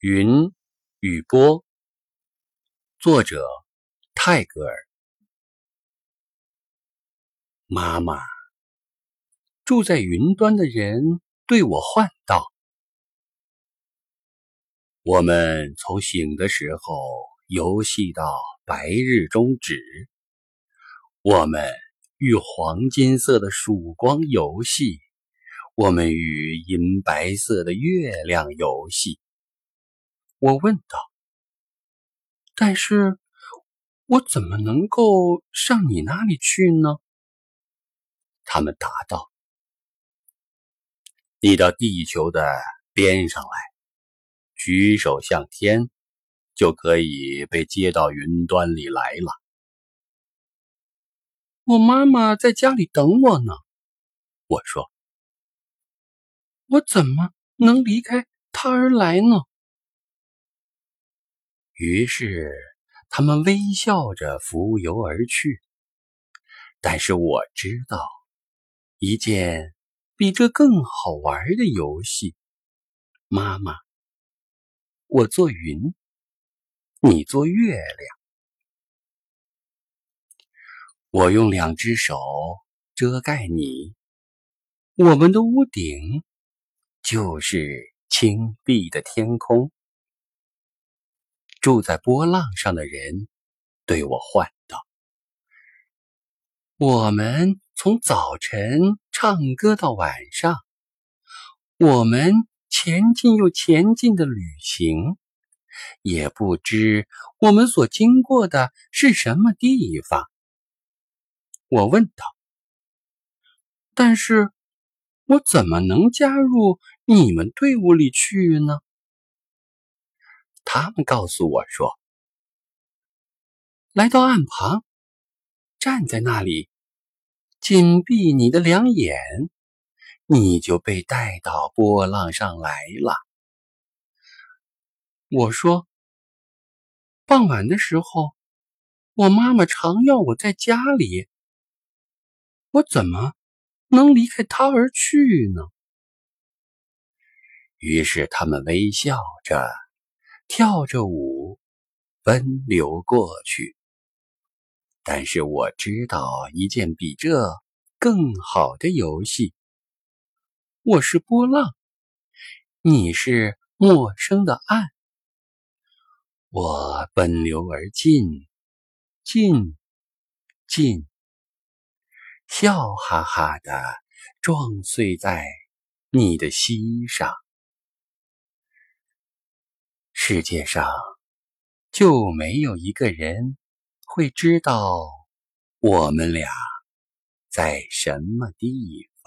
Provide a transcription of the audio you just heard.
云与波，作者泰戈尔。妈妈，住在云端的人对我唤道：“我们从醒的时候游戏到白日中止，我们与黄金色的曙光游戏，我们与银白色的月亮游戏。”我问道：“但是，我怎么能够上你那里去呢？”他们答道：“你到地球的边上来，举手向天，就可以被接到云端里来了。”我妈妈在家里等我呢。我说：“我怎么能离开她而来呢？”于是，他们微笑着浮游而去。但是我知道，一件比这更好玩的游戏。妈妈，我做云，你做月亮。我用两只手遮盖你，我们的屋顶就是青碧的天空。住在波浪上的人对我唤道：“我们从早晨唱歌到晚上，我们前进又前进的旅行，也不知我们所经过的是什么地方。”我问道：“但是，我怎么能加入你们队伍里去呢？”他们告诉我说：“来到岸旁，站在那里，紧闭你的两眼，你就被带到波浪上来了。”我说：“傍晚的时候，我妈妈常要我在家里，我怎么能离开她而去呢？”于是他们微笑着。跳着舞，奔流过去。但是我知道一件比这更好的游戏。我是波浪，你是陌生的岸。我奔流而进，进，进，笑哈哈的撞碎在你的膝上。世界上就没有一个人会知道我们俩在什么地方。